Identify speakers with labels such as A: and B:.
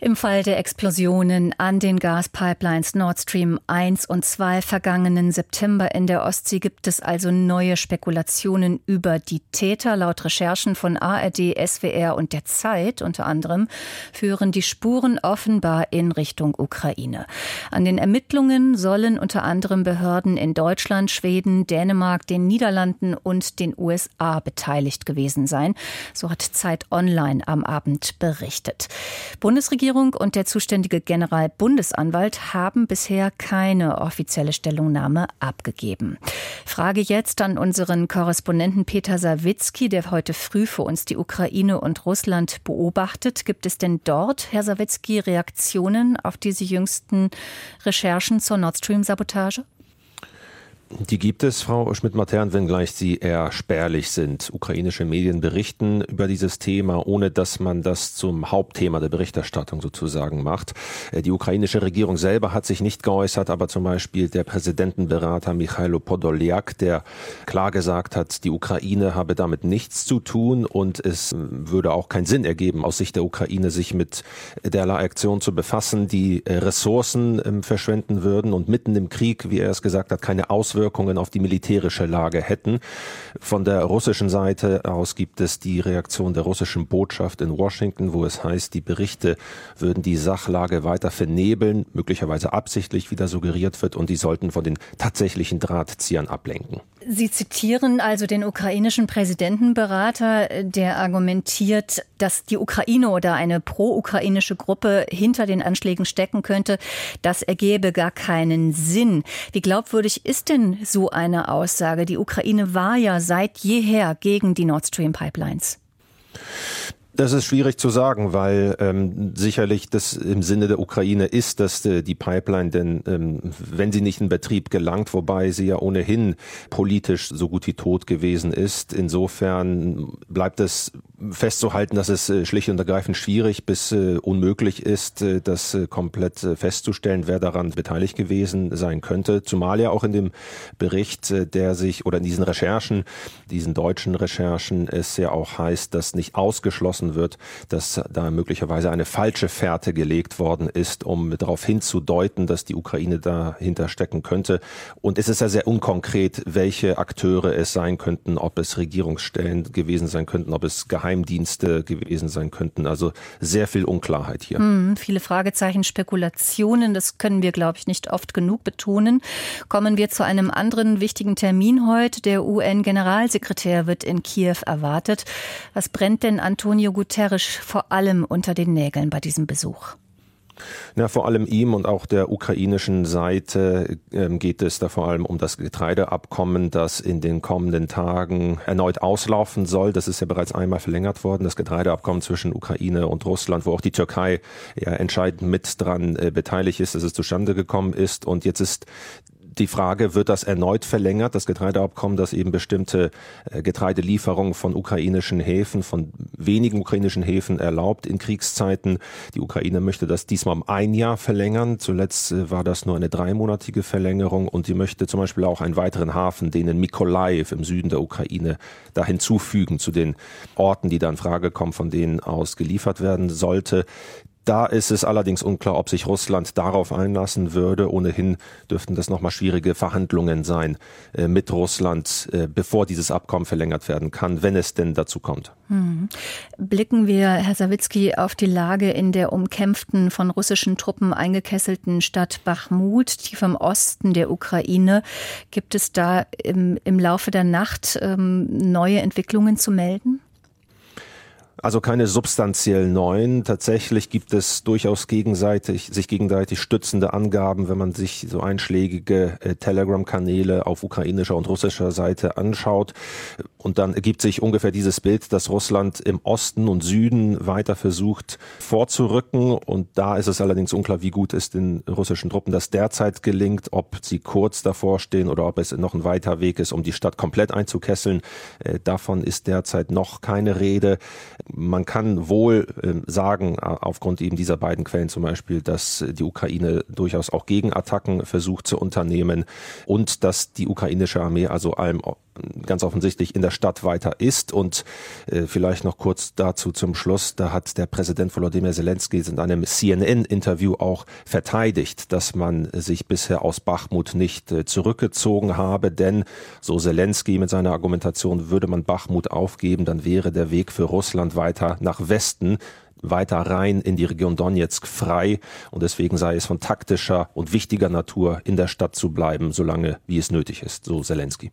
A: Im Fall der Explosionen an den Gaspipelines Nord Stream 1 und 2 vergangenen September in der Ostsee gibt es also neue Spekulationen über die Täter. Laut Recherchen von ARD, SWR und der Zeit unter anderem führen die Spuren offenbar in Richtung Ukraine. An den Ermittlungen sollen unter anderem Behörden in Deutschland, Schweden, Dänemark, den Niederlanden und den USA beteiligt gewesen sein. So hat Zeit Online am Abend berichtet. Bundesregierung Bundesregierung und der zuständige Generalbundesanwalt haben bisher keine offizielle Stellungnahme abgegeben. Frage jetzt an unseren Korrespondenten Peter Sawicki, der heute früh für uns die Ukraine und Russland beobachtet. Gibt es denn dort, Herr Sawicki, Reaktionen auf diese jüngsten Recherchen zur Nord Stream-Sabotage?
B: Die gibt es, Frau Schmidt-Matern, wenngleich sie eher spärlich sind. Ukrainische Medien berichten über dieses Thema, ohne dass man das zum Hauptthema der Berichterstattung sozusagen macht. Äh, die ukrainische Regierung selber hat sich nicht geäußert, aber zum Beispiel der Präsidentenberater Michailo Podolyak, der klar gesagt hat, die Ukraine habe damit nichts zu tun und es würde auch keinen Sinn ergeben, aus Sicht der Ukraine sich mit derlei Aktion zu befassen, die äh, Ressourcen ähm, verschwenden würden und mitten im Krieg, wie er es gesagt hat, keine Auswirkungen Auswirkungen auf die militärische Lage hätten. Von der russischen Seite aus gibt es die Reaktion der russischen Botschaft in Washington, wo es heißt, die Berichte würden die Sachlage weiter vernebeln, möglicherweise absichtlich wieder suggeriert wird und die sollten von den tatsächlichen Drahtziehern ablenken.
A: Sie zitieren also den ukrainischen Präsidentenberater, der argumentiert, dass die Ukraine oder eine pro-ukrainische Gruppe hinter den Anschlägen stecken könnte. Das ergebe gar keinen Sinn. Wie glaubwürdig ist denn so eine Aussage? Die Ukraine war ja seit jeher gegen die Nord Stream Pipelines.
B: Das ist schwierig zu sagen, weil ähm, sicherlich das im Sinne der Ukraine ist, dass äh, die Pipeline denn, ähm, wenn sie nicht in Betrieb gelangt, wobei sie ja ohnehin politisch so gut wie tot gewesen ist, insofern bleibt es festzuhalten, dass es äh, schlicht und ergreifend schwierig bis äh, unmöglich ist, äh, das äh, komplett äh, festzustellen, wer daran beteiligt gewesen sein könnte. Zumal ja auch in dem Bericht, äh, der sich oder in diesen Recherchen, diesen deutschen Recherchen, es ja auch heißt, dass nicht ausgeschlossen geschlossen wird, dass da möglicherweise eine falsche Fährte gelegt worden ist, um darauf hinzudeuten, dass die Ukraine dahinter stecken könnte. Und es ist ja sehr unkonkret, welche Akteure es sein könnten, ob es Regierungsstellen gewesen sein könnten, ob es Geheimdienste gewesen sein könnten. Also sehr viel Unklarheit hier.
A: Hm, viele Fragezeichen, Spekulationen, das können wir, glaube ich, nicht oft genug betonen. Kommen wir zu einem anderen wichtigen Termin heute. Der UN-Generalsekretär wird in Kiew erwartet. Was brennt denn Antonio Guterres vor allem unter den Nägeln bei diesem Besuch?
B: Ja, vor allem ihm und auch der ukrainischen Seite ähm, geht es da vor allem um das Getreideabkommen, das in den kommenden Tagen erneut auslaufen soll. Das ist ja bereits einmal verlängert worden, das Getreideabkommen zwischen Ukraine und Russland, wo auch die Türkei ja entscheidend mit dran äh, beteiligt ist, dass es zustande gekommen ist. Und jetzt ist die Frage, wird das erneut verlängert, das Getreideabkommen, das eben bestimmte äh, Getreidelieferungen von ukrainischen Häfen, von wenigen ukrainischen Häfen erlaubt in Kriegszeiten. Die Ukraine möchte das diesmal um ein Jahr verlängern. Zuletzt äh, war das nur eine dreimonatige Verlängerung und sie möchte zum Beispiel auch einen weiteren Hafen, den in Mykolaiv im Süden der Ukraine, da hinzufügen zu den Orten, die da in Frage kommen, von denen aus geliefert werden sollte. Da ist es allerdings unklar, ob sich Russland darauf einlassen würde. Ohnehin dürften das nochmal schwierige Verhandlungen sein äh, mit Russland, äh, bevor dieses Abkommen verlängert werden kann, wenn es denn dazu kommt.
A: Hm. Blicken wir, Herr Sawicki, auf die Lage in der umkämpften, von russischen Truppen eingekesselten Stadt Bachmut, tief im Osten der Ukraine. Gibt es da im, im Laufe der Nacht ähm, neue Entwicklungen zu melden?
B: Also keine substanziell neuen. Tatsächlich gibt es durchaus gegenseitig, sich gegenseitig stützende Angaben, wenn man sich so einschlägige äh, Telegram-Kanäle auf ukrainischer und russischer Seite anschaut. Und dann ergibt sich ungefähr dieses Bild, dass Russland im Osten und Süden weiter versucht vorzurücken. Und da ist es allerdings unklar, wie gut es den russischen Truppen das derzeit gelingt, ob sie kurz davor stehen oder ob es noch ein weiter Weg ist, um die Stadt komplett einzukesseln. Äh, davon ist derzeit noch keine Rede man kann wohl ähm, sagen, aufgrund eben dieser beiden Quellen zum Beispiel, dass die Ukraine durchaus auch Gegenattacken versucht zu unternehmen und dass die ukrainische Armee also allem ganz offensichtlich in der Stadt weiter ist. Und äh, vielleicht noch kurz dazu zum Schluss, da hat der Präsident Volodymyr Zelensky in einem CNN-Interview auch verteidigt, dass man sich bisher aus Bachmut nicht äh, zurückgezogen habe, denn so Zelensky mit seiner Argumentation, würde man Bachmut aufgeben, dann wäre der Weg für Russland weiter nach Westen weiter rein in die Region Donetsk frei und deswegen sei es von taktischer und wichtiger Natur, in der Stadt zu bleiben, solange wie es nötig ist, so Zelensky.